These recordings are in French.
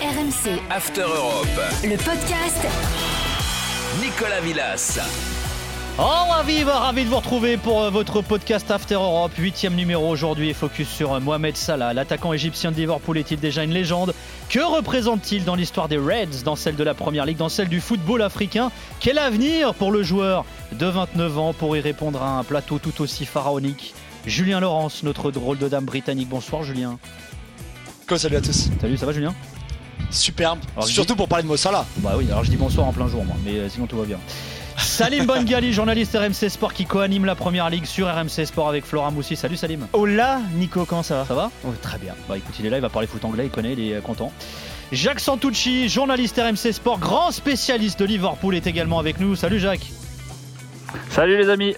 RMC, After Europe. le podcast Nicolas Villas. Oh ravi, ravi de vous retrouver pour euh, votre podcast After Europe, huitième numéro aujourd'hui, focus sur euh, Mohamed Salah, l'attaquant égyptien de Liverpool est-il déjà une légende? Que représente-t-il dans l'histoire des Reds, dans celle de la Première Ligue, dans celle du football africain? Quel avenir pour le joueur de 29 ans? Pour y répondre à un plateau tout aussi pharaonique Julien Laurence, notre drôle de dame britannique. Bonsoir Julien. Quoi, salut à tous. Salut, ça va Julien? Superbe. Alors, Surtout pour parler de Mossala. Bah oui, alors je dis bonsoir en plein jour moi, mais euh, sinon tout va bien. Salim Bongali, journaliste RMC Sport qui co-anime la première ligue sur RMC Sport avec Flora Moussi. Salut Salim. Hola Nico, comment ça va? Ça va? Oh, Très bien. Bah écoute, il est là, il va parler foot anglais, il connaît, il est euh, content. Jacques Santucci, journaliste RMC Sport, grand spécialiste de Liverpool, est également avec nous. Salut Jacques. Salut les amis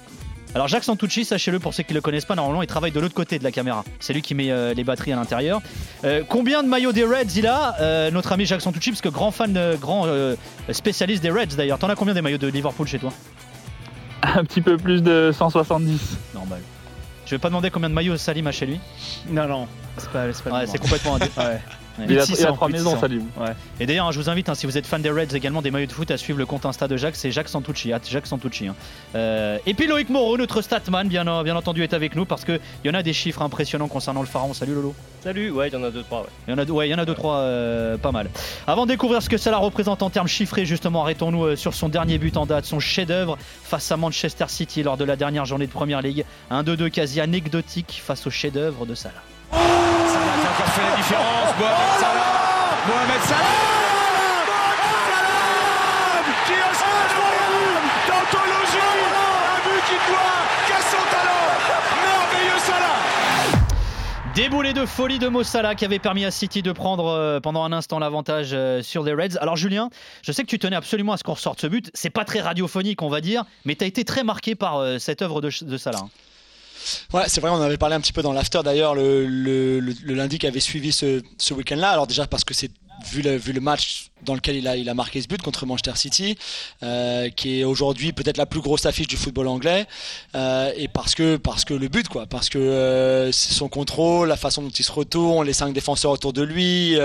Alors Jacques Santucci, sachez-le pour ceux qui ne le connaissent pas, normalement il travaille de l'autre côté de la caméra. C'est lui qui met euh, les batteries à l'intérieur. Euh, combien de maillots des Reds il a Euh, Notre ami Jacques Santucci, parce que grand fan, euh, grand euh, spécialiste des Reds d'ailleurs. T'en as combien des maillots de Liverpool chez toi? Un petit peu plus de 170. Normal. Je vais pas demander combien de maillots Salim a chez lui. Non, non, c'est pas, c'est pas Ouais, c'est complètement indé- Ouais. Ouais. Il a, 600, il a trois plus de maisons, 600. Salim. Et d'ailleurs, hein, je vous invite, hein, si vous êtes fan des Reds également, des maillots de foot, à suivre le compte Insta de Jacques, c'est Jacques Santucci, at Jacques Santucci. hein. Euh, et puis Loïc Moreau, notre statman, bien, bien entendu, est avec nous parce qu'il y en a des chiffres impressionnants concernant le pharaon. Salut Lolo. Salut, ouais, il y en a deux, trois, ouais. Il y en a, deux- ouais, il y en a deux, trois, euh, pas mal. Avant de découvrir ce que cela représente en termes chiffrés, justement, arrêtons-nous euh, sur son dernier but en date, son chef-d'œuvre face à Manchester City lors de la dernière journée de Première Ligue. Un 2-2 quasi anecdotique face au chef-d'œuvre de Salah. Salah qui a encore fait la différence. Mohamed Salah. Mohamed Salah. Qui a incroyable d'anthologie. Un but qui doit qu'à son talent. Merveilleux Salah. Déboulé de folie de Mo Salah qui avait permis à City de prendre euh, pendant un instant l'avantage euh, sur les Reds. Alors Julien, je sais que tu tenais absolument à ce qu'on ressorte ce but. C'est pas très radiophonique, on va dire, mais tu as été très marqué par euh, cette œuvre de, de Salah. hein. Ouais, c'est vrai, on en avait parlé un petit peu dans l'after d'ailleurs le, le, lundi qui avait suivi ce, ce week-end-là. Alors déjà parce que c'est vu le, match dans lequel il a, marqué ce but contre Manchester City, euh, qui est aujourd'hui peut-être la plus grosse affiche du football anglais, euh, et parce que parce que le but quoi, parce que euh, son contrôle, la façon dont il se retourne, les cinq défenseurs autour de lui,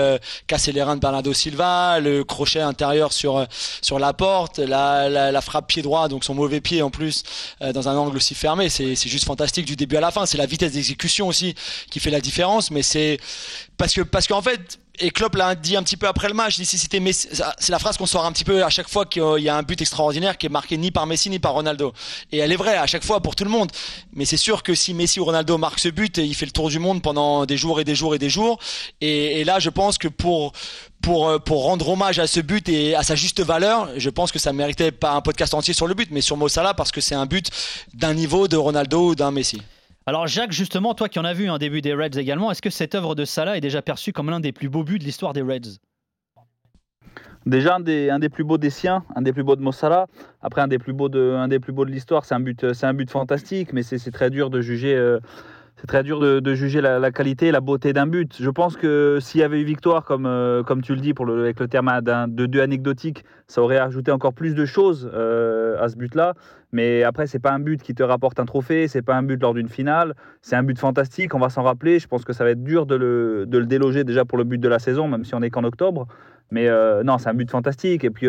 casser les reins de Bernardo Silva, le crochet intérieur sur sur la porte, la, frappe pied droit, donc son mauvais pied en plus dans un angle aussi fermé, c'est juste fantastique du début à la fin. C'est la vitesse d'exécution aussi qui fait la différence, mais c'est parce que parce qu'en fait et Klopp l'a dit un petit peu après le match, si c'était c'est la phrase qu'on sort un petit peu à chaque fois qu'il y a un but extraordinaire qui est marqué ni par Messi ni par Ronaldo. Et elle est vraie à chaque fois pour tout le monde. Mais c'est sûr que si Messi ou Ronaldo marque ce but, il fait le tour du monde pendant des jours et des jours et des jours. Et, là, je pense que pour pour euh, pour rendre hommage à ce but et à sa juste valeur, je pense que ça méritait pas un podcast entier sur le but, mais sur Mo Salah parce que c'est un but d'un niveau de Ronaldo ou d'un Messi. Alors Jacques, justement, toi qui en as vu un début des Reds également, est-ce que cette œuvre de Salah est déjà perçue comme l'un des plus beaux buts de l'histoire des Reds? Déjà un des, plus beaux des siens, un des plus beaux de Mossala. Après un des plus beaux de, l'histoire. C'est un but, fantastique, mais c'est c'est très dur de juger. euh, c'est très dur de, juger la, qualité et la beauté d'un but. Je pense que s'il y avait eu victoire, comme, euh, comme tu le dis, pour le, avec le terme de deux anecdotique, ça aurait ajouté encore plus de choses euh, à ce but-là. Mais après, c'est pas un but qui te rapporte un trophée, c'est pas un but lors d'une finale. C'est un but fantastique, on va s'en rappeler. Je pense que ça va être dur de le, de le déloger déjà pour le but de la saison, même si on est qu'en octobre. Mais euh, non, c'est un but fantastique. Et puis,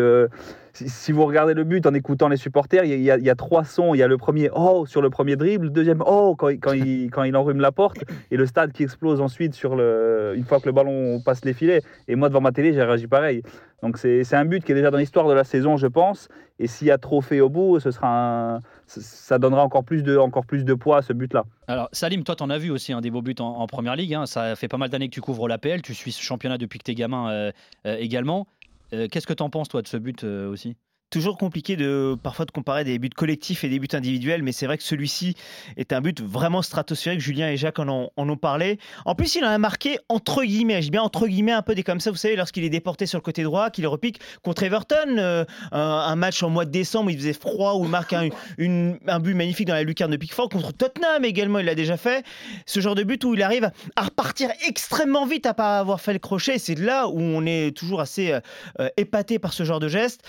si, si vous regardez le but en écoutant les supporters, il y, a- y y trois sons. Il y a le premier oh sur le premier dribble, le deuxième oh quand, il- quand, il, quand il enrhume la porte, et le stade qui explose ensuite sur le, une fois que le ballon passe les filets. Et moi, devant ma télé, j'ai réagi pareil. Donc, c'est un but qui est déjà dans l'histoire de la saison, je pense. Et s'il y a trophée au bout, ce sera un- ça donnera encore plus de, encore plus de poids à ce but-là. Alors Salim, toi t'en as vu aussi un des beaux buts en, en Première Ligue. hein. Ça fait pas mal d'années que tu couvres l'APL, tu suis ce championnat depuis que t'es gamin euh, euh, également. Euh, Qu'est-ce que t'en penses toi de ce but euh, aussi? Toujours compliqué de parfois de comparer des buts collectifs et des buts individuels, mais c'est vrai que celui-ci est un but vraiment stratosphérique. Julien et Jacques en ont, parlé. En plus, il en a marqué entre guillemets, je dis bien entre guillemets, un peu des comme ça, vous savez, lorsqu'il est déporté sur le côté droit, qu'il repique contre Everton, euh, un, match en mois de décembre où il faisait froid, où il marque un, but magnifique dans la lucarne de Pickford, contre Tottenham également, il l'a déjà fait. Ce genre de but où il arrive à repartir extrêmement vite à pas avoir fait le crochet, c'est là où on est toujours assez euh, euh, épaté par ce genre de geste.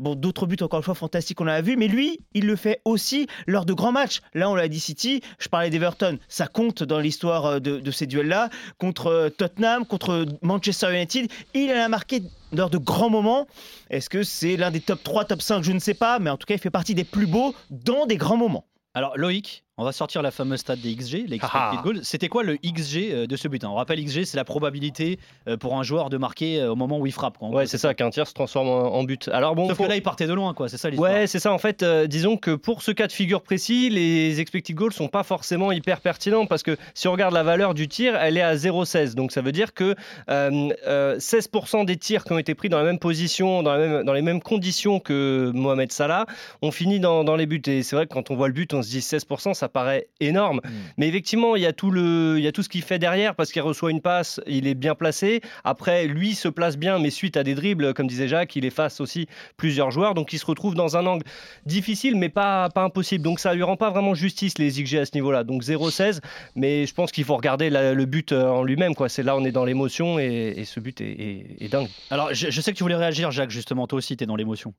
Bon, d'autres buts encore une fois fantastiques, on l'a vu, mais lui, il le fait aussi lors de grands matchs. Là, on l'a dit City, je parlais d'Everton, ça compte dans l'histoire euh, de, ces duels-là, contre euh, Tottenham, contre Manchester United. Il a marqué lors de grands moments. Est-ce que c'est l'un des top 3, top 5 Je ne sais pas, mais en tout cas, il fait partie des plus beaux dans des grands moments. Alors Loïc, on va sortir la fameuse stat des XG, les expected Ah. goals. C'était quoi le XG euh, de ce but hein? On rappelle XG, c'est la probabilité euh, pour un joueur de marquer euh, au moment où il frappe. quoi. Ouais, c'est ça, qu'un tir se transforme en, but. Alors bon, Sauf que là, il partait de loin, quoi. C'est ça l'histoire. Ouais, c'est ça. En fait, euh, disons que pour ce cas de figure précis, les expected goals sont pas forcément hyper pertinents parce que si on regarde la valeur du tir, elle est à 0,16. Donc ça veut dire que euh, euh, 16% des tirs qui ont été pris dans la même position, dans, la même- dans les mêmes conditions que Mohamed Salah, ont fini dans, dans les buts. Et c'est vrai que quand on voit le but, on se dit 16%, ça paraît énorme. Mais effectivement, il y a tout le, il y a tout ce qu'il fait derrière parce qu'il reçoit une passe, il est bien placé. Après, lui se place bien, mais suite à des dribbles, comme disait Jacques, il efface aussi plusieurs joueurs, donc il se retrouve dans un angle difficile, mais pas, pas impossible. Donc ça lui rend pas vraiment justice les XG à ce niveau-là. Donc 0-16, mais je pense qu'il faut regarder la- le but euh, en lui-même. Quoi. C'est là on est dans l'émotion et, et ce but est, est- est dingue. Alors, je, je sais que tu voulais réagir, Jacques, justement. Toi aussi, tu es dans l'émotion.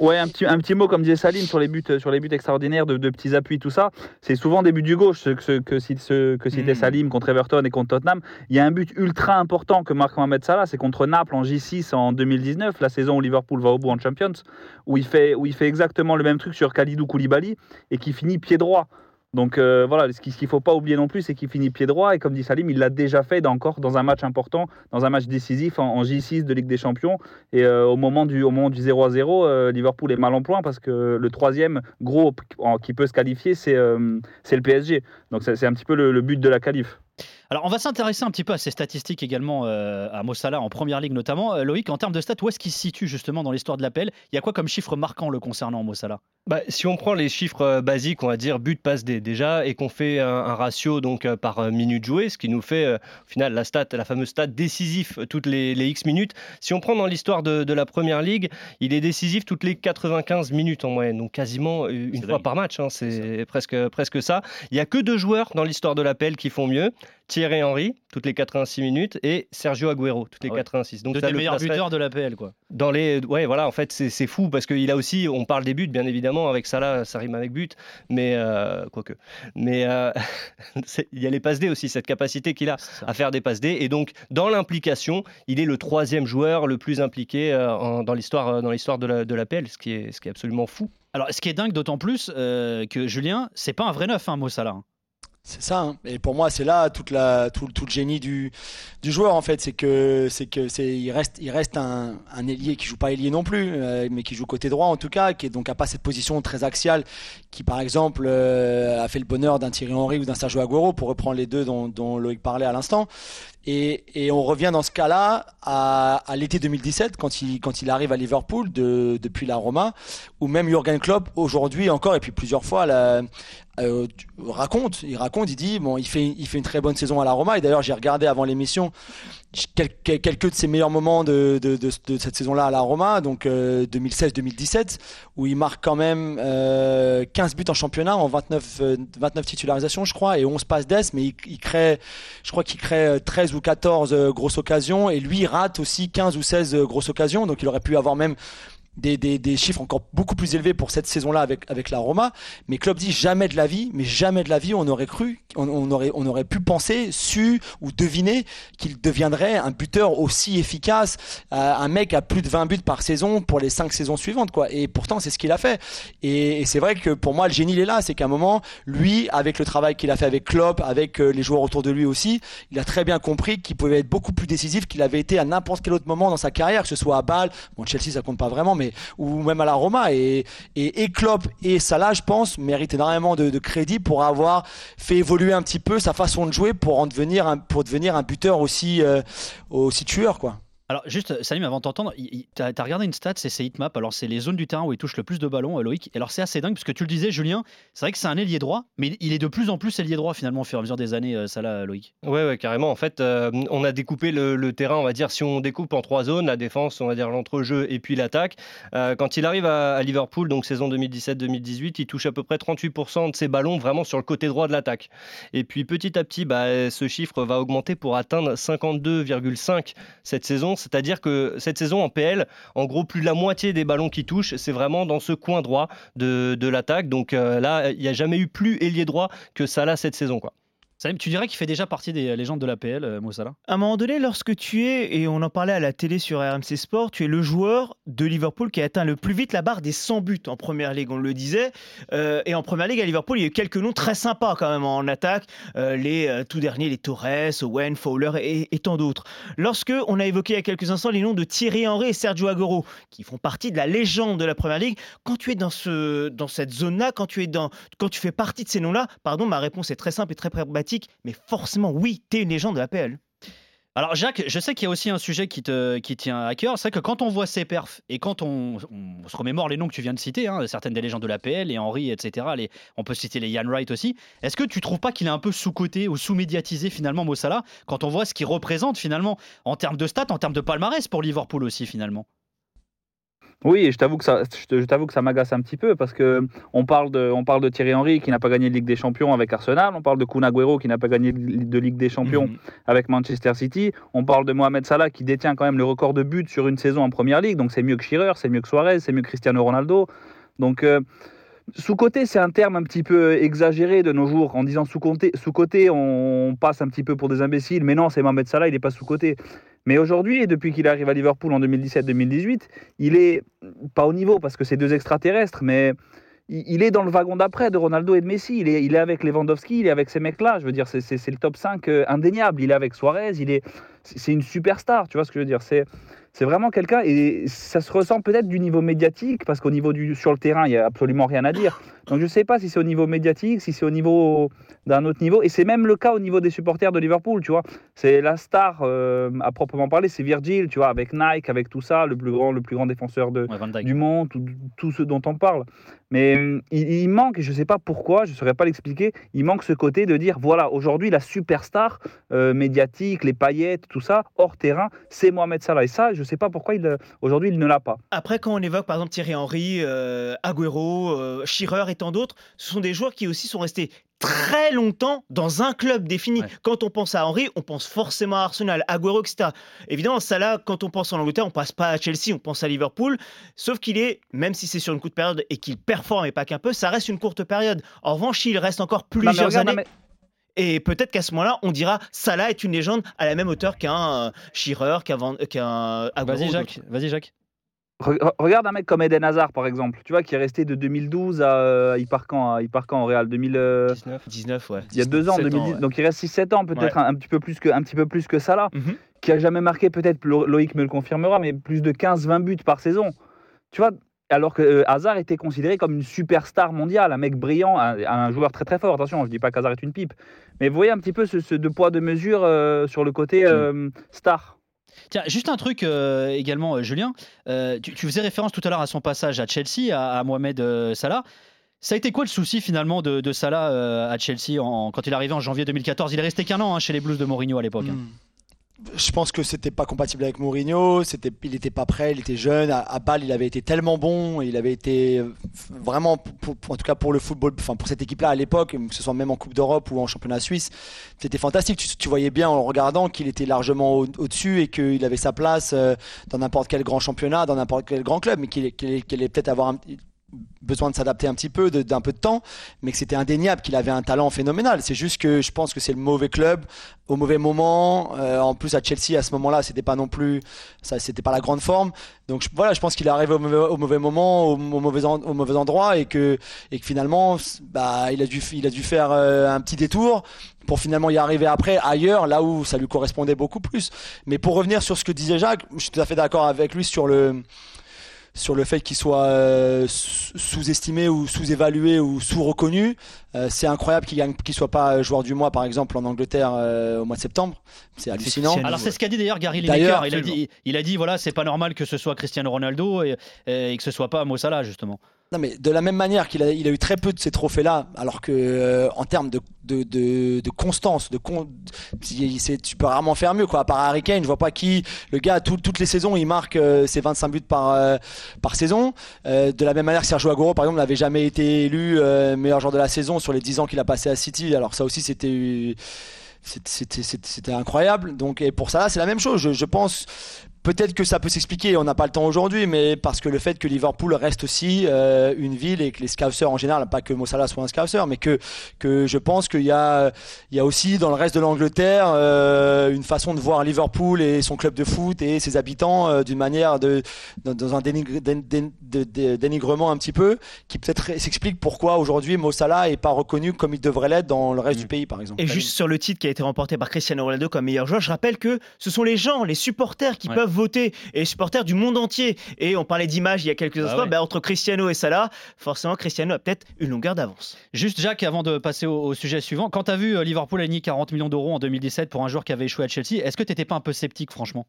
Ouais, un petit, un petit mot, comme disait Salim, sur les buts, sur les buts extraordinaires, de, de petits appuis, tout ça. C'est souvent des buts du gauche, ce, ce- que, ce- que citait Mm. Salim contre Everton et contre Tottenham. Il y a un but ultra important que marque Mohamed Salah, c'est contre Naples en J6 en 2019, la saison où Liverpool va au bout en Champions, où il fait, où il fait exactement le même truc sur Khalidou Koulibaly et qui finit pied droit. Donc euh, voilà, ce qu'il ne faut pas oublier non plus, c'est qu'il finit pied droit. Et comme dit Salim, il l'a déjà fait encore dans un match important, dans un match décisif en, en J6 de Ligue des Champions. Et euh, au, moment du, au moment du 0 à 0, euh, Liverpool est mal en point parce que le troisième gros qui peut se qualifier, c'est le PSG. Donc c'est c'est un petit peu le, le but de la qualif. Alors, on va s'intéresser un petit peu à ces statistiques également, euh, à Mossala en première ligue notamment. Euh, Loïc, en termes de stats, où est-ce qu'il se situe justement dans l'histoire de l'appel? Il y a quoi comme chiffre marquant le concernant, Mossala Bah, si on prend les chiffres euh, basiques, on va dire but, passe, D déjà, et qu'on fait un, un ratio donc par minute jouée, ce qui nous fait au final la stat, la fameuse stat décisif toutes les, les X minutes. Si on prend dans l'histoire de, de la première ligue, il est décisif toutes les 95 minutes en moyenne, donc quasiment une fois dingue. par match. hein, c'est presque, presque ça. Il y a que deux joueurs dans l'histoire de l'appel qui font mieux. Thierry Henry, toutes les 86 minutes, et Sergio Agüero, toutes les Ah ouais. 86. Donc des le meilleurs placerait- buteurs de l'APL, quoi. dans les ouais voilà en fait c'est c'est fou parce qu'il a aussi on parle des buts bien évidemment avec Salah ça rime avec but mais euh, quoique mais euh, c'est- il y a les passes D aussi cette capacité qu'il a à faire des passes D et donc dans l'implication il est le troisième joueur le plus impliqué euh, en- dans l'histoire dans l'histoire de la de l'APL ce qui est ce qui est absolument fou Alors, ce qui est dingue d'autant plus que Julien, c'est pas un vrai neuf, hein, Mossala. C'est ça. hein. Et pour moi, c'est là tout, le génie du, joueur en fait, c'est que c'est que c'est il reste il reste un, ailier qui joue pas ailier non plus, euh, mais qui joue côté droit en tout cas, qui donc a pas cette position très axiale, qui par exemple euh, a fait le bonheur d'un Thierry Henry ou d'un Sergio Aguero pour reprendre les deux dont, dont Loïc parlait à l'instant. Et, et on revient dans ce cas-là à, à l'été 2017 quand il quand il arrive à Liverpool de, depuis la Roma, où même Jurgen Klopp aujourd'hui encore et puis plusieurs fois la, euh, raconte, il raconte, il dit bon, il fait, il fait une très bonne saison à la Roma. Et d'ailleurs, j'ai regardé avant l'émission quelques de ses meilleurs moments de, de, de, de cette saison-là à la Roma, donc euh, 2016-2017, où il marque quand même euh, 15 buts en championnat, en 29, euh, 29 titularisations, je crois, et 11 passes d'ess, mais il, il crée, je crois qu'il crée euh, 13 ou 14 euh, grosses occasions, et lui il rate aussi 15 ou 16 euh, grosses occasions, donc il aurait pu avoir même des, des, chiffres encore beaucoup plus élevés pour cette saison-là avec, avec la Roma. Mais Klopp dit jamais de la vie, mais jamais de la vie, on aurait cru, on, on aurait, on aurait pu penser, su ou deviner qu'il deviendrait un buteur aussi efficace, euh, un mec à plus de 20 buts par saison pour les 5 saisons suivantes, quoi. Et pourtant, c'est ce qu'il a fait. Et, et c'est vrai que pour moi, le génie, il est là. C'est qu'à un moment, lui, avec le travail qu'il a fait avec Klopp, avec euh, les joueurs autour de lui aussi, il a très bien compris qu'il pouvait être beaucoup plus décisif qu'il avait été à n'importe quel autre moment dans sa carrière, que ce soit à Bâle, bon, Chelsea, ça compte pas vraiment, mais ou même à la Roma. Et, et, et Klopp et Salah, je pense, méritent énormément de, crédit pour avoir fait évoluer un petit peu sa façon de jouer pour en devenir un, pour devenir un buteur aussi, euh, aussi tueur, quoi. Alors, juste, Salim, avant de t'entendre, tu as, regardé une stat, c'est ses hitmaps. Alors, c'est les zones du terrain où il touche le plus de ballons, euh, Loïc. Alors, c'est assez dingue, parce que tu le disais, Julien, c'est vrai que c'est un ailier droit, mais il est de plus en plus ailier droit, finalement, au fur et à mesure des années, euh, ça là, Loïc. Ouais, ouais, carrément. En fait, euh, on a découpé le, terrain, on va dire, si on découpe en trois zones, la défense, on va dire l'entrejeu et puis l'attaque. Euh, quand il arrive à, à Liverpool, donc saison 2017-2018, il touche à peu près 38% de ses ballons vraiment sur le côté droit de l'attaque. Et puis petit à petit, bah, ce chiffre va augmenter pour atteindre 52,5 cette saison. C'est-à-dire que cette saison en PL, en gros, plus de la moitié des ballons qui touchent, c'est vraiment dans ce coin droit de, l'attaque. Donc euh, là, il n'y a jamais eu plus ailier droit que Salah cette saison. Tu dirais qu'il fait déjà partie des légendes de l'APL, euh, Mo Salah? À un moment donné, lorsque tu es, et on en parlait à la télé sur RMC Sport, tu es le joueur de Liverpool qui a atteint le plus vite la barre des 100 buts en première ligue, on le disait. Euh, et en première ligue à Liverpool, il y a eu quelques noms très sympas quand même en attaque. Euh, les tout derniers, les Torres, Owen, Fowler et, tant d'autres. Lorsque on a évoqué il y a quelques instants les noms de Thierry Henry et Sergio Aguero, qui font partie de la légende de la première ligue, quand tu es dans, ce, dans cette zone-là, quand, tu quand tu fais partie de ces noms-là, pardon, ma réponse est très simple et très pragmatique, mais forcément, oui, tu es une légende de l'APL. Alors Jacques, je sais qu'il y a aussi un sujet qui te qui tient à cœur, c'est que quand on voit ces perfs et quand on, on se remémore les noms que tu viens de citer, hein, certaines des légendes de l'APL, les Henry, etc. On peut citer les Ian Wright aussi. Est-ce que tu trouves pas qu'il est un peu sous-coté ou sous-médiatisé finalement Mossala quand on voit ce qu'il représente finalement en termes de stats, en termes de palmarès pour Liverpool aussi finalement? Oui, et je t'avoue que ça, je t'avoue que ça m'agace un petit peu parce que on parle de, on parle de Thierry Henry qui n'a pas gagné de Ligue des Champions avec Arsenal, on parle de Kun Agüero qui n'a pas gagné de Ligue des Champions Mhm. avec Manchester City, on parle de Mohamed Salah qui détient quand même le record de buts sur une saison en Première Ligue, donc c'est mieux que Shearer, c'est mieux que Suarez, c'est mieux que Cristiano Ronaldo, donc euh, sous-côté, c'est un terme un petit peu exagéré de nos jours. En disant sous-côté, sous-côté, on passe un petit peu pour des imbéciles. Mais non, c'est Mohamed Salah, il n'est pas sous-côté. Mais aujourd'hui, et depuis qu'il arrive à Liverpool en 2017-2018, il est pas au niveau parce que c'est deux extraterrestres, mais il est dans le wagon d'après de Ronaldo et de Messi. Il est, il avec Lewandowski, il est avec ces mecs-là. Je veux dire, c'est- le top 5 euh, indéniable. Il est avec Suarez, il est, c'est une superstar. Tu vois ce que je veux dire C'est c'est vraiment quelqu'un et ça se ressent peut-être du niveau médiatique parce qu'au niveau du sur le terrain, il y a absolument rien à dire. Donc je sais pas si c'est au niveau médiatique, si c'est au niveau d'un autre niveau et c'est même le cas au niveau des supporters de Liverpool, tu vois. C'est la star euh, à proprement parler, c'est Virgil, tu vois, avec Nike, avec tout ça, le plus grand le plus grand défenseur de Ouais, du monde, tout, tout ce dont on parle. Mais il, il manque, et je ne sais pas pourquoi, je ne saurais pas l'expliquer, il manque ce côté de dire, voilà, aujourd'hui, la superstar euh, médiatique, les paillettes, tout ça, hors terrain, c'est Mohamed Salah. Et ça, je ne sais pas pourquoi euh, aujourd'hui, il ne l'a pas. Après, quand on évoque par exemple Thierry Henry, euh, Agüero, euh, Shearer et tant d'autres, ce sont des joueurs qui aussi sont restés très longtemps dans un club défini. Ouais. Quand on pense à Henry, on pense forcément à Arsenal, Agüero, etc. Évidemment, Salah, quand on pense en Angleterre, on passe pas à Chelsea, on pense à Liverpool. Sauf qu'il est, même si c'est sur une courte période et qu'il performe et pas qu'un peu, ça reste une courte période. En revanche, il reste encore Non, plusieurs regarde, années. Et peut-être qu'à ce moment-là, on dira Salah est une légende à la même hauteur qu'un euh, Shearer, qu'un. Vas-y Jacques, vas-y Jacques. Re- re- Regarde un mec comme Eden Hazard, par exemple, tu vois, qui est resté de 2012 à, euh, il part quand, à- il part quand au Real? 2000, euh, 19. 19, ouais. Il y a deux ans, 17 2010, ouais. donc il reste 6-7 ans, peut-être un, un petit peu plus que, un petit peu plus que Salah. Mhm. qui a jamais marqué, peut-être Lo- Loïc me le confirmera, mais plus de 15-20 buts par saison. Tu vois, alors que euh, Hazard était considéré comme une superstar mondiale, un mec brillant, un, un joueur très très fort. Attention, je dis pas qu'Hazard est une pipe, mais vous voyez un petit peu ce, ce deux poids deux mesures euh, sur le côté euh, star. Tiens, juste un truc euh, également, Julien. Euh, tu, tu faisais référence tout à l'heure à son passage à Chelsea, à, à Mohamed Salah. Ça a été quoi le souci finalement de, de Salah euh, à Chelsea en- quand il est arrivé en janvier 2014 Il est resté qu'un an hein, chez les Blues de Mourinho à l'époque. hein. Je pense que c'était pas compatible avec Mourinho, c'était, il était pas prêt, il était jeune. À, Bâle, il avait été tellement bon, il avait été euh, vraiment, pour- en tout cas pour le football, enfin pour cette équipe-là à l'époque, que ce soit même en Coupe d'Europe ou en championnat suisse, c'était fantastique. Tu, voyais bien en regardant qu'il était largement au- au-dessus et qu'il avait sa place euh, dans n'importe quel grand championnat, dans n'importe quel grand club, mais qu'il allait peut-être avoir un, besoin de s'adapter un petit peu, d'un peu de temps, mais que c'était indéniable qu'il avait un talent phénoménal. C'est juste que je pense que c'est le mauvais club au mauvais moment. Euh, en plus à Chelsea à ce moment-là, c'était pas non plus, ça, c'était pas la grande forme. Donc voilà, je pense qu'il est arrivé au mauvais, au mauvais moment, au, au mauvais, en- au mauvais endroit, et que, et que finalement, bah, il a dû, il a dû faire euh, un petit détour pour finalement y arriver après ailleurs, là où ça lui correspondait beaucoup plus. Mais pour revenir sur ce que disait Jacques, je suis tout à fait d'accord avec lui sur le sur le fait qu'il soit euh, sous- sous-estimé ou sous-évalué ou sous-reconnu. Euh, c'est incroyable qu'il gagne, qu'il soit pas joueur du mois, par exemple, en Angleterre euh, au mois de septembre. C'est hallucinant. Alors c'est ce qu'a dit d'ailleurs Gary D'ailleurs, Lineker. Il a dit, il a dit voilà, c'est pas normal que ce soit Cristiano Ronaldo et, et que ce soit pas Mo Salah justement. Non, mais de la même manière qu'il a, eu très peu de ces trophées-là, alors que euh, en termes de, constance, de tu peux rarement faire mieux. Quoi. À part Harry Kane, je vois pas qui. Le gars, tout- toutes les saisons, il marque euh, ses 25 buts par, euh, saison. De la même manière, Sergio Aguero, par exemple, n'avait jamais été élu meilleur joueur de la saison sur les 10 ans qu'il a passé à City. Alors ça aussi, c'était incroyable. Donc, et pour ça, c'est la même chose. Je pense peut-être que ça peut s'expliquer, on n'a pas le temps aujourd'hui, mais parce que le fait que Liverpool reste aussi euh, une ville et que les Scousers en général, pas que Mossala soit un Scouser, mais que, que je pense qu'il y a, il y a aussi dans le reste de l'Angleterre euh, une façon de voir Liverpool et son club de foot et ses habitants euh, d'une manière de, dans, dans un dénigre- dén- dén- de- de- dénigrement un petit peu, qui peut-être s'explique pourquoi aujourd'hui Mossala est pas reconnu comme il devrait l'être dans le reste du pays, par exemple. Et juste sur le titre qui a été remporté par Cristiano Ronaldo comme meilleur joueur, je rappelle que ce sont les gens, les supporters qui Ouais. peuvent voter, et supporters du monde entier. Et on parlait d'images il y a quelques Bah instants, ouais. bah, entre Cristiano et Salah, forcément Cristiano a peut-être une longueur d'avance. Juste Jacques, avant de passer au, au sujet suivant, quand tu as vu euh, Liverpool aligner 40 millions d'euros en 2017 pour un joueur qui avait échoué à Chelsea, est-ce que tu n'étais pas un peu sceptique franchement?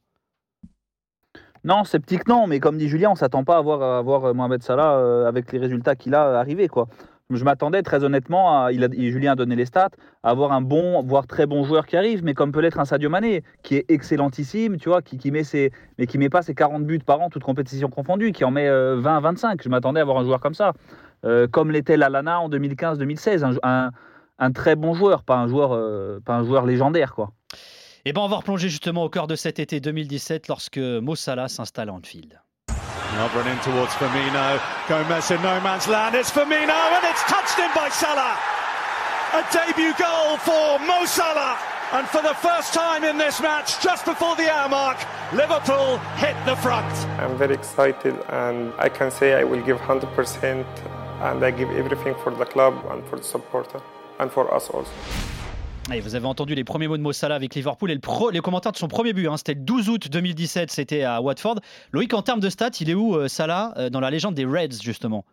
Non, sceptique non, mais comme dit Julien, on s'attend pas à voir, à voir euh, Mohamed Salah euh, avec les résultats qu'il a euh, arrivé quoi. Je m'attendais très honnêtement, à, et Julien a donné les stats, à avoir un bon, voire très bon joueur qui arrive, mais comme peut l'être un Sadio Mané, qui est excellentissime, tu vois, qui, qui met ses, mais qui met pas ses 40 buts par an, toutes compétitions confondues, qui en met euh, 20 25. Je m'attendais à avoir un joueur comme ça, Euh, comme l'était Lalana en 2015-2016, un, très bon joueur, pas un joueur, euh, pas un joueur légendaire quoi. Eh ben, on va replonger justement au cœur de cet été 2017 lorsque Mo Salah s'installe à Anfield. Now run in towards Firmino. Gomez in no man's land. It's Firmino and it's touched in by Salah. A debut goal for Mo Salah. And for the first time in this match, just before the hour mark, Liverpool hit the front. I'm very excited and I can say I will give 100% and I give everything for the club and for the supporter and for us also. Vous avez entendu les premiers mots de Mo Salah avec Liverpool et le pro- les commentaires de son premier but. hein, c'était le 12 août 2017, c'était à Watford. Loïc, en termes de stats, il est où euh, Salah euh, dans la légende des Reds justement?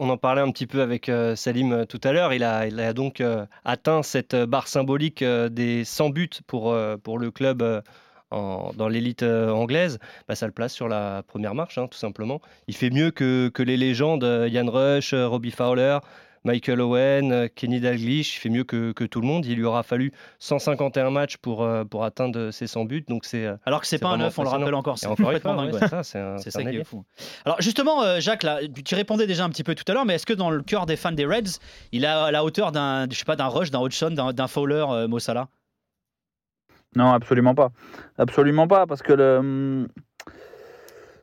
On en parlait un petit peu avec euh, Salim tout à l'heure. Il a, donc atteint cette barre symbolique des 100 buts pour, pour le club dans l'élite anglaise. Bah, ça le place sur la première marche, hein, tout simplement. Il fait mieux que, que les légendes Ian Rush, Robbie Fowler, Michael Owen, euh, Kenny Dalglish. Il fait mieux que, que tout le monde. Il lui aura fallu 151 matchs pour, euh, pour atteindre ses 100 buts. Donc c'est euh, Alors que c'est pas un neuf, on le rappelle encore. C'est complètement dingue. ouais, c'est ça, c'est qui est fou. Alors justement, euh, Jacques, là, tu répondais déjà un petit peu tout à l'heure, mais est-ce que dans le cœur des fans des Reds, il a à la hauteur d'un, je sais pas, d'un Rush, d'un Hodgson, d'un, Fowler, euh, Mo Salah? Non, absolument pas. Absolument pas, parce que le, hum,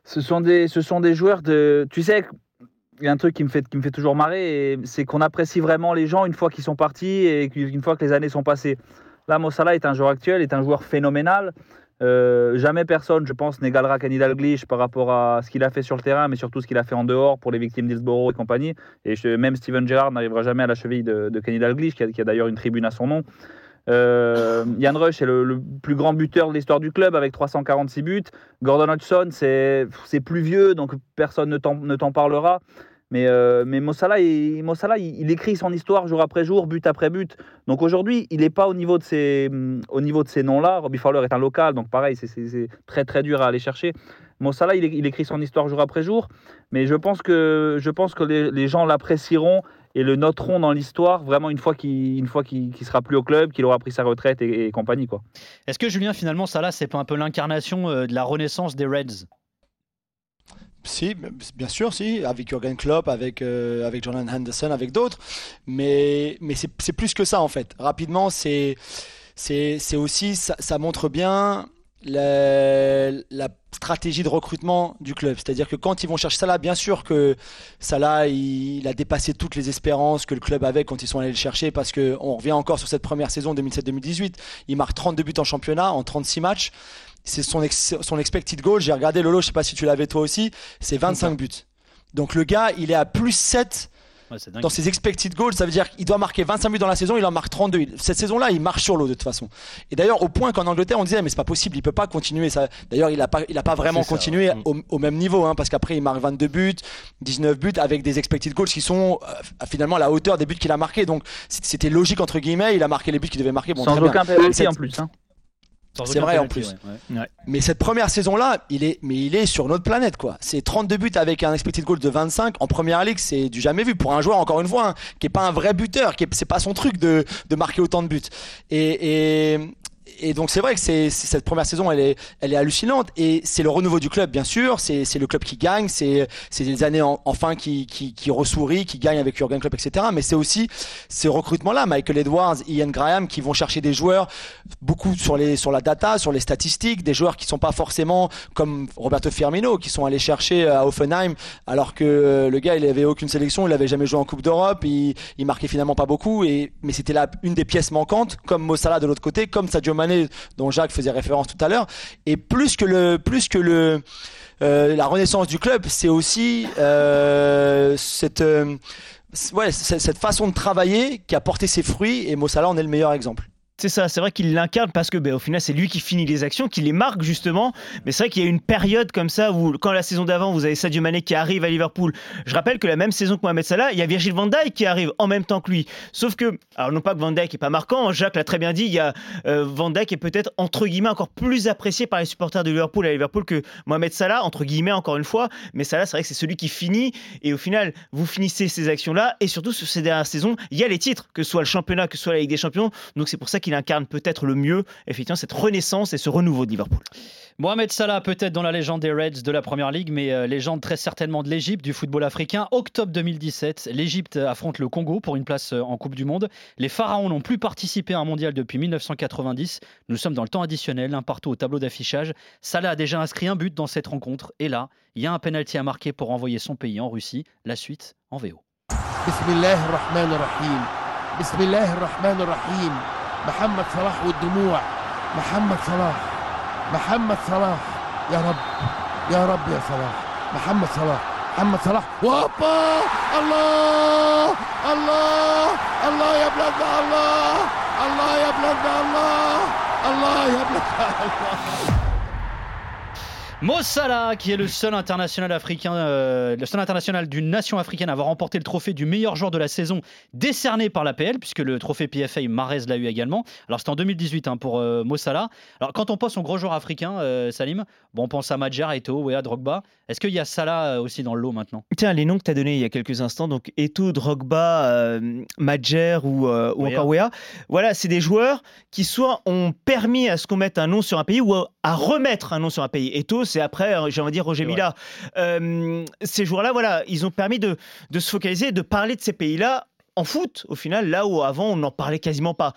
ce, sont des, ce sont des joueurs de. Tu sais, il y a un truc qui me fait, toujours marrer, c'est qu'on apprécie vraiment les gens une fois qu'ils sont partis et une fois que les années sont passées. Là, Mo Salah est un joueur actuel, est un joueur phénoménal. Euh, jamais personne, je pense, n'égalera Kenny Dalglish par rapport à ce qu'il a fait sur le terrain, mais surtout ce qu'il a fait en dehors pour les victimes d'Hillsborough et compagnie. Et même Steven Gerrard n'arrivera jamais à la cheville de, de Kenny qui a d'ailleurs une tribune à son nom. Euh, Rush est le, plus grand buteur de l'histoire du club avec 346 buts. Gordon Hodgson, c'est plus vieux, donc personne ne t'en parlera. Mais, euh, mais Mo Salah, il, il, il écrit son histoire jour après jour, but après but. Donc aujourd'hui, il n'est pas au niveau de ces, de ces noms-là. Robbie Fowler est un local, donc pareil, c'est- très très dur à aller chercher. Mo Salah, il, il écrit son histoire jour après jour. Mais je pense que, je pense que les gens l'apprécieront et le noteront dans l'histoire vraiment une fois qu'il une fois qu'il qu'il sera plus au club, qu'il aura pris sa retraite et, et compagnie quoi. Est-ce que Julien, finalement, Salah, c'est pas un peu l'incarnation euh, de la renaissance des Reds? Si, bien sûr, si, avec Jurgen Klopp, avec, euh, avec Jordan Henderson, avec d'autres. Mais, mais c'est c'est plus que ça, en fait. Rapidement, c'est c'est c'est aussi, ça, ça montre bien la, la stratégie de recrutement du club. C'est-à-dire que quand ils vont chercher Salah, bien sûr que Salah, il, il a dépassé toutes les espérances que le club avait quand ils sont allés le chercher, parce que on revient encore sur cette première saison 2007-2018. Il marque 32 buts en championnat, en 36 matchs. C'est son, ex- son expected goal. J'ai regardé Lolo, je sais pas si tu l'avais toi aussi, c'est 25 buts. Donc le gars, il est à plus 7 Ouais, dans ses expected goals. Ça veut dire qu'il doit marquer 25 buts dans la saison, il en marque 32. Il- Cette saison-là, il marche sur l'eau de toute façon. Et d'ailleurs, au point qu'en Angleterre, on disait, mais c'est pas possible, il peut pas continuer. Ça... D'ailleurs, il a pas, il a pas vraiment ça, continué ouais. au, au même niveau, hein, parce qu'après, il marque 22 buts, 19 buts avec des expected goals qui sont euh, finalement à la hauteur des buts qu'il a marqués. Donc c'était logique entre guillemets. Il a marqué les buts qu'il devait marquer. Bon, Sans aucun penalty en plus. hein. C'est vrai, en plus. ouais, ouais. Mais cette première saison-là, il est, mais il est sur notre planète, quoi. C'est 32 buts avec un expected goal de 25 en première ligue, c'est du jamais vu pour un joueur, encore une fois, hein, qui est pas un vrai buteur, qui est, c'est pas son truc de, de marquer autant de buts. Et, et, et donc c'est vrai que c'est cette première saison, elle est, elle est hallucinante. Et c'est le renouveau du club, bien sûr. C'est le club qui gagne. C'est des années en- enfin qui, qui, qui ressourit, qui gagne avec Jurgen Klopp, etc. Mais c'est aussi ces recrutements-là, Michael Edwards, Ian Graham, qui vont chercher des joueurs beaucoup sur les sur la data, sur les statistiques, des joueurs qui sont pas forcément comme Roberto Firmino, qui sont allés chercher à Offenheim, alors que euh, le gars, il avait aucune sélection, il avait jamais joué en Coupe d'Europe, il, il marquait finalement pas beaucoup. Et mais c'était là une des pièces manquantes, comme Mo Salah de l'autre côté, comme Sadio Mané dont Jacques faisait référence tout à l'heure. Et plus que le plus que le euh, la renaissance du club, c'est aussi euh, cette euh, cette façon de travailler qui a porté ses fruits et Mo Salah en est le meilleur exemple. C'est ça, c'est vrai qu'il l'incarne parce que ben, au final c'est lui qui finit les actions, qui les marque justement. Mais c'est vrai qu'il y a une période comme ça où quand la saison d'avant vous avez Sadio Mané qui arrive à Liverpool. Je rappelle que la même saison que Mohamed Salah, il y a Virgil van Dijk qui arrive en même temps que lui. Sauf que, alors non pas que Van Dijk est pas marquant, Jacques l'a très bien dit, il y a euh, Van Dijk est peut-être entre guillemets encore plus apprécié par les supporters de Liverpool à Liverpool que Mohamed Salah entre guillemets encore une fois. Mais Salah c'est vrai que c'est celui qui finit et au final vous finissez ces actions là et surtout sur ces dernières saisons il y a les titres que ce soit le championnat que ce soit la Ligue des Champions donc c'est pour ça qu'il incarne peut-être le mieux, effectivement, cette renaissance et ce renouveau de Liverpool. Mohamed Salah, peut-être dans la légende des Reds de la Première Ligue, mais euh, légende très certainement de l'Égypte, du football africain. Octobre 2017, l'Égypte affronte le Congo pour une place euh, en Coupe du Monde. Les Pharaons n'ont plus participé à un mondial depuis 1990. Nous sommes dans le temps additionnel, un partout au tableau d'affichage. Salah a déjà inscrit un but dans cette rencontre, et là, il y a un penalty à marquer pour envoyer son pays en Russie. La suite en VO. محمد صلاح والدموع. محمد صلاح. محمد صلاح. يا رب. يا رب يا صلاح. محمد صلاح. محمد صلاح. وهوبا! الله! الله! الله يا بلادنا الله! الله يا بلادنا الله! الله يا بلادنا الله! Mo Salah, qui est le seul international africain, euh, le seul international d'une nation africaine à avoir remporté le trophée du meilleur joueur de la saison, décerné par l'APL, puisque le trophée PFA Marez l'a eu également. Alors c'était en 2018 hein, pour euh, Mo Salah. Alors quand on pense au gros joueur africain, euh, Salim, bon, on pense à Madjer, Eto'o, Wea, Drogba. Est-ce qu'il y a Salah aussi dans le lot maintenant? Tiens, les noms que tu as donnés il y a quelques instants, donc Eto, Drogba, Madjer ou, ou Weah. encore Wea, voilà, c'est des joueurs qui soit ont permis à ce qu'on mette un nom sur un pays ou à, à remettre un nom sur un pays. Eto, c'est après, euh, j'ai envie de dire, Roger. Mila. Euh, ces joueurs-là, voilà, ils ont permis de, de se focaliser, de parler de ces pays-là en foot, au final, là où avant on n'en parlait quasiment pas.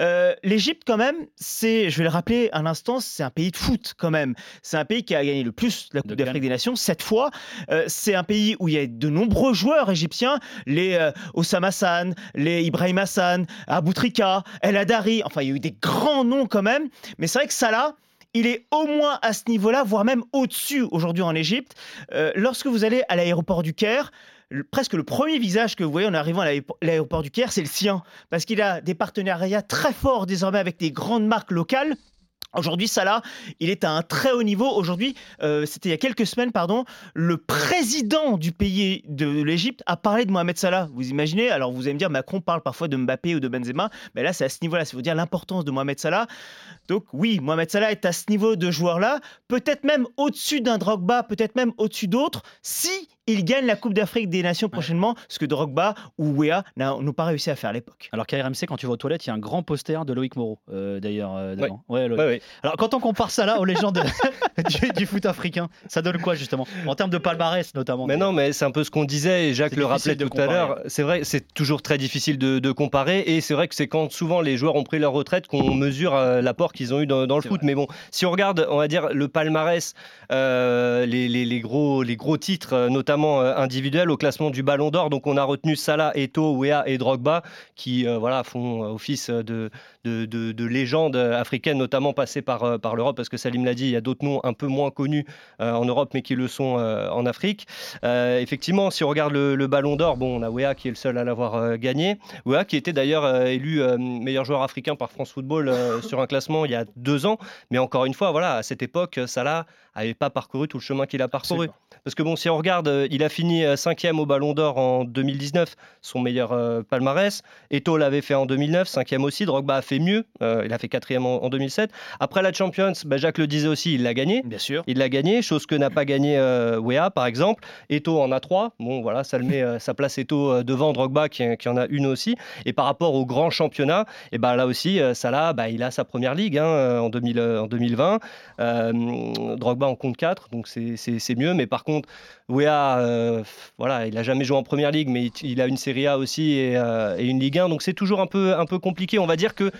Euh, L'Égypte, quand même, c'est, je vais le rappeler un instant, c'est un pays de foot quand même. C'est un pays qui a gagné le plus la Coupe d'Afrique des Nations, sept fois. Euh, c'est un pays où il y a de nombreux joueurs égyptiens, les euh, Osama Hassan, les Ibrahim Hassan, Aboutrika, El Hadari, enfin il y a eu des grands noms quand même, mais c'est vrai que Salah, il est au moins à ce niveau-là, voire même au-dessus aujourd'hui en Égypte. Euh, lorsque vous allez à l'aéroport du Caire, presque le premier visage que vous voyez en arrivant à l'aéroport du Caire, c'est le sien, parce qu'il a des partenariats très forts désormais avec des grandes marques locales. Aujourd'hui, Salah, il est à un très haut niveau. Aujourd'hui, euh, c'était il y a quelques semaines, pardon, le président du pays de l'Égypte a parlé de Mohamed Salah. Vous imaginez Alors, vous allez me dire, Macron parle parfois de Mbappé ou de Benzema, mais là, c'est à ce niveau-là. C'est vous dire l'importance de Mohamed Salah. Donc, oui, Mohamed Salah est à ce niveau de joueur-là, peut-être même au-dessus d'un Drogba, peut-être même au-dessus d'autres, si il gagne la Coupe d'Afrique des Nations prochainement, ce que Drogba ou Wea n'ont pas réussi à faire à l'époque. Alors qu'à RMC, quand tu vas aux toilettes, il y a un grand poster de Loïc Moreau, euh, d'ailleurs. euh. Ouais, ouais. Alors, quand on compare ça là aux légendes du, du foot africain, ça donne quoi justement En termes de palmarès notamment. Mais non, mais c'est un peu ce qu'on disait et Jacques le rappelait tout à l'heure. C'est vrai, c'est toujours très difficile de, de comparer et c'est vrai que c'est quand souvent les joueurs ont pris leur retraite qu'on mesure euh, l'apport qu'ils ont eu dans, dans le foot. vrai. Mais bon, si on regarde, on va dire le palmarès, euh, les, les- les gros, les gros titres, euh, notamment individuels au classement du Ballon d'Or. Donc on a retenu Salah, Eto'o, Wea et Drogba qui euh, voilà font office de, de, de, de légendes africaines, notamment par, euh, par l'Europe, parce que Salim l'a dit, il y a d'autres noms un peu moins connus euh, en Europe, mais qui le sont euh, en Afrique. Effectivement, si on regarde le, le Ballon d'Or, bon, on a Wea qui est le seul à l'avoir gagné. Wea qui était d'ailleurs élu meilleur joueur africain par France Football sur un classement il y a deux ans. Mais encore une fois, voilà, à cette époque, Salah n'avait pas parcouru tout le chemin qu'il a parcouru. Parce que bon, si on regarde, euh, il a fini euh, cinquième au Ballon d'Or en 2019, son meilleur euh, palmarès. Eto l'avait fait en 2009, cinquième aussi. Drogba a fait mieux, euh, il a fait quatrième en, en 2007. Après la Champions, bah, Jacques le disait aussi, il l'a gagné. Bien sûr. Il l'a gagné, chose que n'a pas gagné euh, Wea, par exemple. Eto en a trois. Bon, voilà, ça le met, ça place Eto devant Drogba, qui, qui en a une aussi. Et par rapport au grand championnat, et ben là aussi, Salah, bah, il a sa première ligue hein, en, 2000, en 2020. Euh, Drogba en compte 4, donc c'est mieux. Mais par contre, Wea, euh, voilà, il a jamais joué en première ligue, mais il, a une Serie A aussi et, euh, une Ligue 1. Donc c'est toujours un peu, un peu compliqué. On va dire que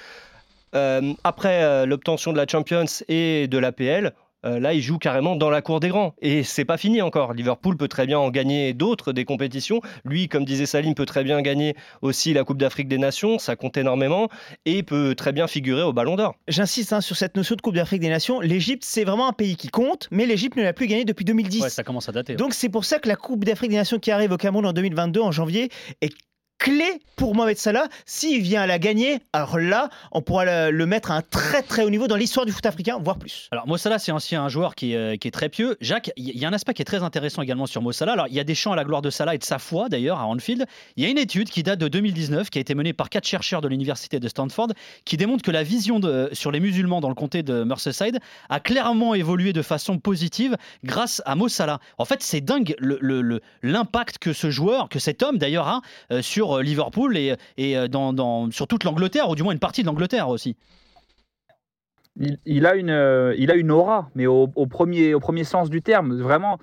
euh, après l'obtention de la Champions et de l'APL, euh, là, il joue carrément dans la cour des grands. Et c'est pas fini encore. Liverpool peut très bien en gagner d'autres, des compétitions. Lui, comme disait Salim, peut très bien gagner aussi la Coupe d'Afrique des Nations. Ça compte énormément. Et peut très bien figurer au Ballon d'Or. J'insiste hein, sur cette notion de Coupe d'Afrique des Nations. L'Égypte, c'est vraiment un pays qui compte, mais l'Égypte ne l'a plus gagné depuis 2010. Ouais, ça commence à dater. ouais. Donc c'est pour ça que la Coupe d'Afrique des Nations qui arrive au Cameroun en 2022, en janvier, est clé pour Mohamed Salah. S'il vient à la gagner, alors là, on pourra le, mettre à un très très haut niveau dans l'histoire du foot africain, voire plus. Alors Mossala, c'est aussi un joueur euh, qui est très pieux. Jacques, il y a un aspect qui est très intéressant également sur Mossala. Alors il y a des chants à la gloire de Salah et de sa foi d'ailleurs à Anfield. Il y a une étude qui date de 2019 qui a été menée par quatre chercheurs de l'université de Stanford qui démontre que la vision de- sur les musulmans dans le comté de Merseyside a clairement évolué de façon positive grâce à Mossala. En fait, c'est dingue l'impact que ce joueur, que cet homme d'ailleurs a euh, sur euh, Liverpool et, et euh, dans, dans- sur toute l'Angleterre, ou du moins une partie de l'Angleterre aussi. il, a une, euh, il a une aura, mais au, premier, au premier sens du terme. Vraiment,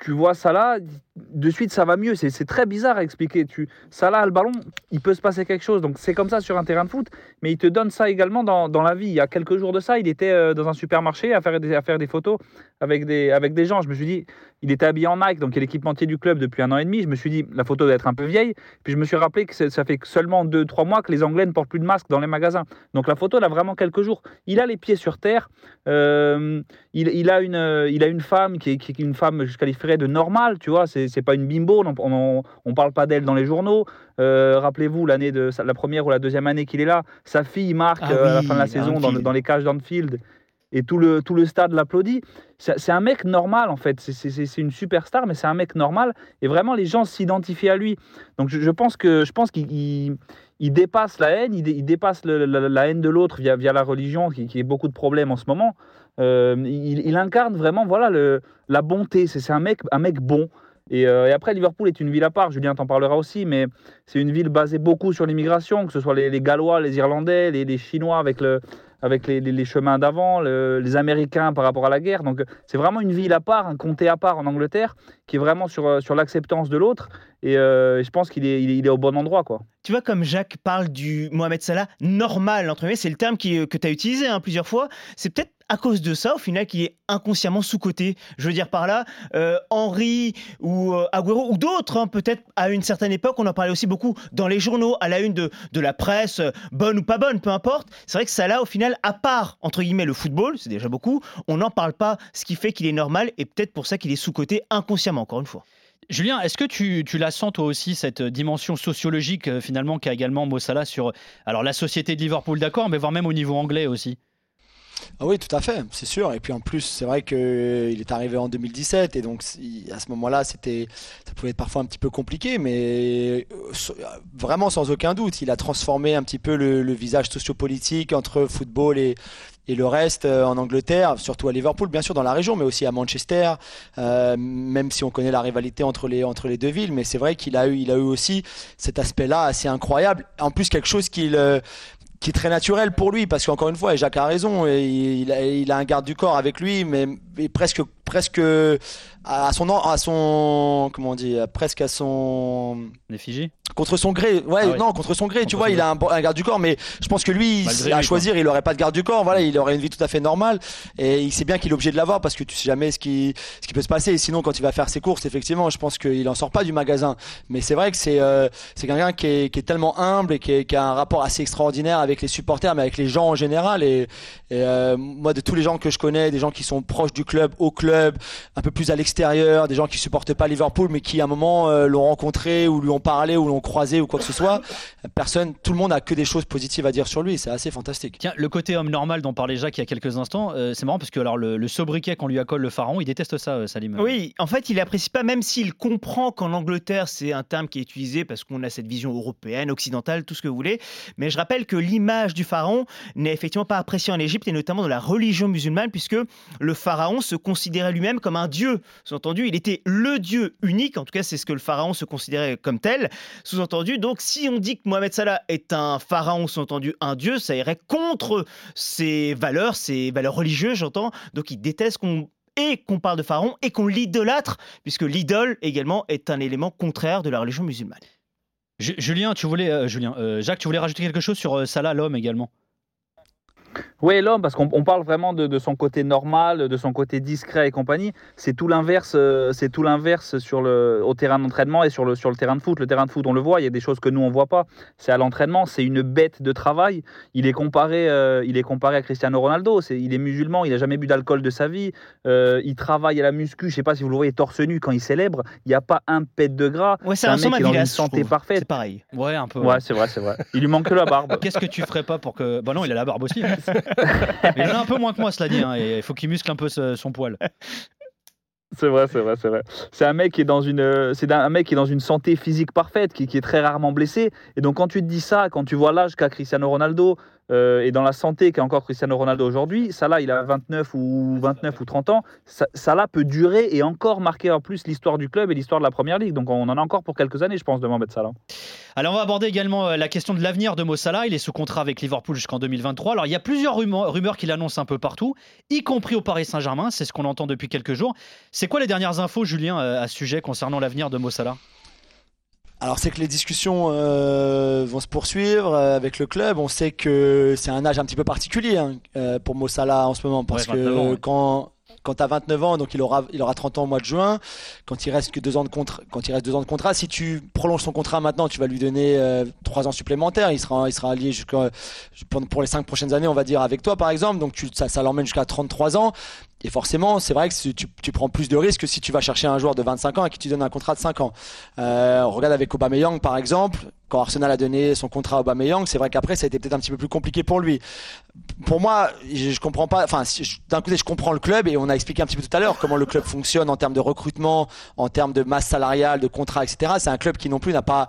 tu vois là, de suite ça va mieux. C'est très bizarre à expliquer. Tu, Salah a le ballon, il peut se passer quelque chose. Donc c'est comme ça sur un terrain de foot, mais il te donne ça également dans, dans la vie. Il y a quelques jours de ça, il était dans un supermarché à faire des, à faire des photos avec des, avec des gens. Je me suis dit, il était habillé en Nike, donc il est l'équipementier du club depuis un an et demi. Je me suis dit, la photo doit être un peu vieille. Puis je me suis rappelé que ça fait seulement 2-3 mois que les Anglais ne portent plus de masque dans les magasins. Donc la photo, elle a vraiment quelques jours. Il a les pieds sur terre. Euh, il, il a une, euh, il a une femme qui est, qui est une femme, je qualifierais de normale, tu vois. C'est pas une bimbo, on, on parle pas d'elle dans les journaux. Euh, Rappelez-vous l'année de la première ou la deuxième année qu'il est là, sa fille marque Ah euh, à la fin de la saison dans les cages d'Anfield et tout le, tout le stade l'applaudit. C'est un mec normal en fait. C'est- une superstar, mais c'est un mec normal et vraiment les gens s'identifient à lui. Donc je, pense qu'il il- dépasse la haine, il, dé- il dépasse la, haine de l'autre via, via la religion, qui, qui est beaucoup de problèmes en ce moment. Euh, il, incarne vraiment voilà le, la bonté. C'est un mec, un mec bon. Et, euh, et après, Liverpool est une ville à part. Julien t'en parlera aussi, mais c'est une ville basée beaucoup sur l'immigration, que ce soit les, les Gallois, les Irlandais, les, les Chinois avec le avec les, les- chemins d'avant, le- les Américains par rapport à la guerre. Donc c'est vraiment une ville à part, un comté à part en Angleterre, qui est vraiment sur, euh, sur l'acceptance de l'autre. Et euh, je pense qu'il est, il est, au bon endroit. quoi. Tu vois, comme Jacques parle du Mohamed Salah normal, entre guillemets, c'est le terme qui- que tu as utilisé hein, plusieurs fois. C'est peut-être à cause de ça, au final, qu'il est inconsciemment sous-coté. Je veux dire par là, euh, Henry ou euh, Agüero ou d'autres, hein, peut-être à une certaine époque, on en parlait aussi beaucoup dans les journaux, à la une de, la presse, euh, bonne ou pas bonne, peu importe. C'est vrai que Salah, au final, à part, entre guillemets, le football, c'est déjà beaucoup, on n'en parle pas, ce qui fait qu'il est normal et peut-être pour ça qu'il est sous-coté inconsciemment, encore une fois. Julien, est-ce que tu, tu la sens toi aussi, cette dimension sociologique euh, finalement qu'a également Mossala sur alors, la société de Liverpool, d'accord, mais voire même au niveau anglais aussi? Ah oui, tout à fait, c'est sûr. Et puis en plus, c'est vrai qu'il est arrivé en 2017 et donc à ce moment-là, c'était, ça pouvait être parfois un petit peu compliqué, mais euh, so- vraiment sans aucun doute, il a transformé un petit peu le, visage sociopolitique entre football et, le reste euh, en Angleterre, surtout à Liverpool, bien sûr dans la région, mais aussi à Manchester, euh, même si on connaît la rivalité entre les, entre deux villes, mais c'est vrai qu'il a eu, il aussi cet aspect-là assez incroyable. En plus, quelque chose qu'il euh, qui est très naturel pour lui parce qu'encore une fois et Jacques a raison et il, a, il a un garde du corps avec lui mais, mais presque presque à son à son comment on dit presque à son L'effigie contre son gré ouais, Ah non contre son gré Contre tu vois il a un, un garde du corps mais je pense que lui Malgré à lui, choisir il aurait pas de garde du corps voilà il aurait une vie tout à fait normale et il sait bien qu'il est obligé de l'avoir parce que tu sais jamais ce qui ce qui peut se passer et sinon quand il va faire ses courses effectivement je pense qu'il en sort pas du magasin mais c'est vrai que c'est euh, c'est quelqu'un qui est, qui est tellement humble et qui, est- qui a un rapport assez extraordinaire avec les supporters mais avec les gens en général et, et, euh, moi de tous les gens que je connais des gens qui sont proches du club au club un peu plus à l'extérieur des gens qui supportent pas Liverpool mais qui à un moment euh, l'ont rencontré ou lui ont parlé ou ont croisé ou quoi que ce soit, personne, tout le monde a que des choses positives à dire sur lui. C'est assez fantastique. Tiens, le côté homme normal dont parlait Jacques il y a quelques instants, euh, c'est marrant parce que alors le, le sobriquet qu'on lui accole le pharaon, il déteste ça, euh, Salim. Oui, en fait, il apprécie pas, même s'il comprend qu'en Angleterre, c'est un terme qui est utilisé parce qu'on a cette vision européenne, occidentale, tout ce que vous voulez. Mais je rappelle que l'image du pharaon n'est effectivement pas appréciée en Égypte et notamment dans la religion musulmane, puisque le pharaon se lui-même comme un dieu. Sous-entendu, il était le dieu unique, en tout cas, c'est ce que le pharaon se considérait comme tel. Sous-entendu, donc, si on dit que Mohamed Salah est un pharaon, sous-entendu un dieu, ça irait contre ses valeurs, ses valeurs religieuses, j'entends. Donc, il déteste qu'on qu'on parle de pharaon et qu'on l'idolâtre, puisque l'idole également est un élément contraire de la religion musulmane. Ju- Julien, tu voulais, euh, Julien, euh, Jacques, tu voulais rajouter quelque chose sur euh, Salah, l'homme également? Oui, l'homme, parce qu'on on parle vraiment de, de son côté normal, de son côté discret et compagnie. C'est tout l'inverse. euh, C'est tout l'inverse sur le au terrain d'entraînement et sur le sur le terrain de foot. Le terrain de foot, on le voit. Il y a des choses que nous on voit pas. C'est à l'entraînement. C'est une bête de travail. Il est comparé. euh, il est comparé à Cristiano Ronaldo. C'est il est musulman. Il a jamais bu d'alcool de sa vie. Euh, il travaille à la muscu. Je sais pas si vous le voyez torse nu quand il célèbre. Il n'y a pas un pet de gras. Ouais, c'est C'est un un mec qui est dans une santé parfaite. C'est pareil. Ouais, un peu. Ouais, c'est vrai, c'est vrai. Il lui manque que la barbe. Qu'est-ce que tu ferais pas pour que. Bah non, il a la barbe aussi. il en a un peu moins que moi, cela dit. hein, il faut qu'il muscle un peu son poil. C'est vrai, c'est vrai, c'est vrai. C'est un mec qui est dans une, euh, c'est un mec qui est dans une santé physique parfaite, qui, qui est très rarement blessé. Et donc quand tu te dis ça, quand tu vois l'âge qu'a Cristiano Ronaldo euh, et dans la santé qu'a encore Cristiano Ronaldo aujourd'hui, là, il a 29 ou 29 ou 30 ans. Là peut durer et encore marquer en plus l'histoire du club et l'histoire de la première ligue. Donc on en a encore pour quelques années, je pense, de Mohamed Salah. Alors on va aborder également euh, la question de l'avenir de Mo Salah. Il est sous contrat avec Liverpool jusqu'en 2023. Alors il y a plusieurs rumeurs, rumeurs qu'il annonce un peu partout, y compris au Paris Saint-Germain. C'est ce qu'on entend depuis quelques jours. C'est quoi les dernières infos, Julien, euh, à ce sujet concernant l'avenir de Mo Salah? Alors c'est que les discussions euh, vont se poursuivre euh, avec le club. On sait que c'est un âge un petit peu particulier hein, euh, pour Mo Salah en ce moment parce Ouais, 29 ans, que quand quand t'as 29 ans, donc il aura il aura 30 ans au mois de juin. Quand il reste que deux ans de contrat, quand il reste deux ans de contrat, si tu prolonges son contrat maintenant, tu vas lui donner euh, trois ans supplémentaires. Il sera il sera jusqu'à pour, pour les cinq prochaines années, on va dire avec toi par exemple. Donc tu, ça ça l'emmène jusqu'à 33 ans. Et forcément, c'est vrai que tu, prends plus de risques que si tu vas chercher un joueur de 25 ans à qui tu donnes un contrat de 5 ans. Euh, on regarde avec Aubameyang par exemple, quand Arsenal a donné son contrat à Aubameyang, c'est vrai qu'après ça a été peut-être un petit peu plus compliqué pour lui. Pour moi, je, je comprends pas. Enfin, d'un côté, je comprends le club et on a expliqué un petit peu tout à l'heure comment le club fonctionne en termes de recrutement, en termes de masse salariale, de contrat, etc. C'est un club qui non plus n'a pas,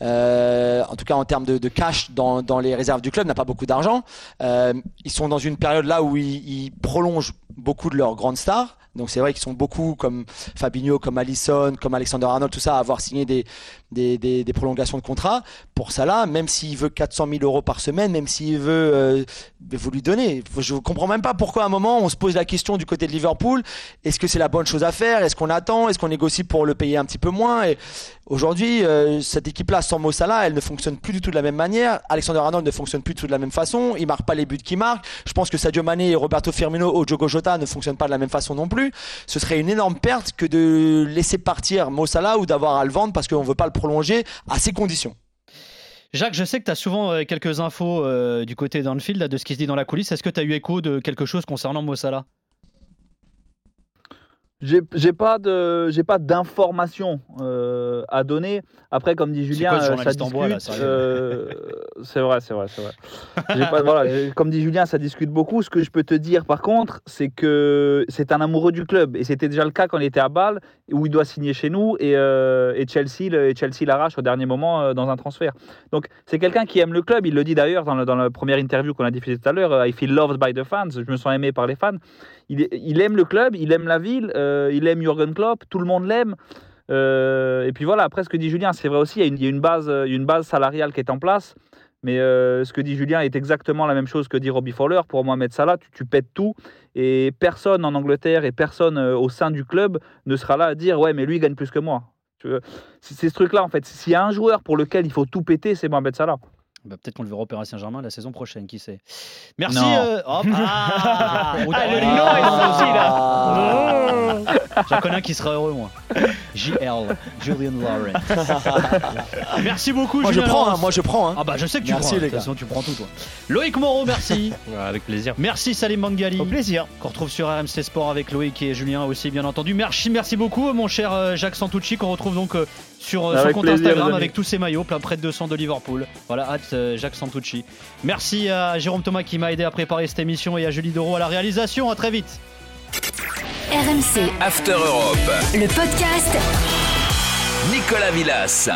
euh, en tout cas en termes de, cash dans, dans les réserves du club, n'a pas beaucoup d'argent. Euh, ils sont dans une période là où ils, ils prolongent beaucoup de leurs grandes stars. Donc c'est vrai qu'ils sont beaucoup comme Fabinho, comme Allison, comme Alexander Arnold, tout ça, à avoir signé des, des, prolongations de contrat. Pour Salah, même s'il veut 400 000 euros par semaine, même s'il veut, euh, vous lui donnez. Je comprends même pas pourquoi à un moment on se pose la question du côté de Liverpool. Est-ce que c'est la bonne chose à faire? Est-ce qu'on attend? Est-ce qu'on négocie pour le payer un petit peu moins? Aujourd'hui, euh, cette équipe-là sans Mo Salah, elle ne fonctionne plus du tout de la même manière. Alexander Arnold ne fonctionne plus du tout de la même façon. Il marque pas les buts qu'il marque. Je pense que Sadio Mané et Roberto Firmino ou Diogo Jota ne fonctionnent pas de la même façon non plus. Ce serait une énorme perte que de laisser partir Mo Salah ou d'avoir à le vendre parce qu'on veut pas le prolonger à ces conditions. Jacques, je sais que tu as souvent euh, quelques infos euh, du côté d'Anfield, de ce qui se dit dans la coulisse. Est-ce que tu as eu écho de quelque chose concernant Mo Salah? J'ai pas de, j'ai pas d'informations euh, à donner. Après, comme dit Julien, quoi euh, ça discute. euh, c'est vrai, c'est vrai, c'est vrai. Pas- voilà, comme dit Julien, ça discute beaucoup. Ce que je peux te dire, par contre, c'est que c'est un amoureux du club et c'était déjà le cas quand il était à Bâle, où il doit signer chez nous et, euh, et Chelsea, le- et Chelsea l'arrache au dernier moment dans un transfert. Donc, c'est quelqu'un qui aime le club. Il le dit d'ailleurs dans, dans la première interview qu'on a diffusée tout à l'heure. I feel loved by the fans. Je me sens aimé par les fans. Il, aime le club, il aime la ville, euh, il aime Jürgen Klopp, tout le monde l'aime. Euh, et puis voilà, après ce que dit Julien, c'est vrai aussi, il y a une, il y a une base, euh, salariale qui est en place. Mais ce que dit Julien est exactement la même chose que dit Robbie Fowler. Pour Mohamed Salah, tu, tu pètes tout. Et personne en Angleterre et personne au sein du club ne sera là à dire Ouais, mais lui, il gagne plus que moi. C'est ce truc-là, en fait. S'il y a un joueur pour lequel il faut tout péter, c'est Mohamed Salah. Bah, Peut-être qu'on le verra au Paris Saint-Germain la saison prochaine, qui sait. Merci. Non. euh, hop. Ah, Ah, le lion est sorti, là. J'en connais un qui sera heureux, moi. JL, Julian Lawrence. Merci beaucoup, Moi je Julien prends, hein, moi je prends. hein. Ah bah je sais que tu Merci, prends. les De toute gars. façon, tu prends tout toi. Loïc Moreau, merci. Ouais, avec plaisir. Merci Salim Mangali. Au plaisir. Qu'on retrouve sur RMC Sport avec Loïc et Julien aussi, bien entendu. Merci, merci beaucoup, mon cher euh, Jacques Santucci, qu'on retrouve donc euh, sur euh, son compte plaisir, Instagram avec tous ses maillots, plein près de 200 de Liverpool. Voilà, hâte euh, Jacques Santucci. Merci à Jérôme Thomas qui m'a aidé à préparer cette émission et à Julie Doro à la réalisation. À très vite. RMC After Europe. Le podcast Nicolas Villas.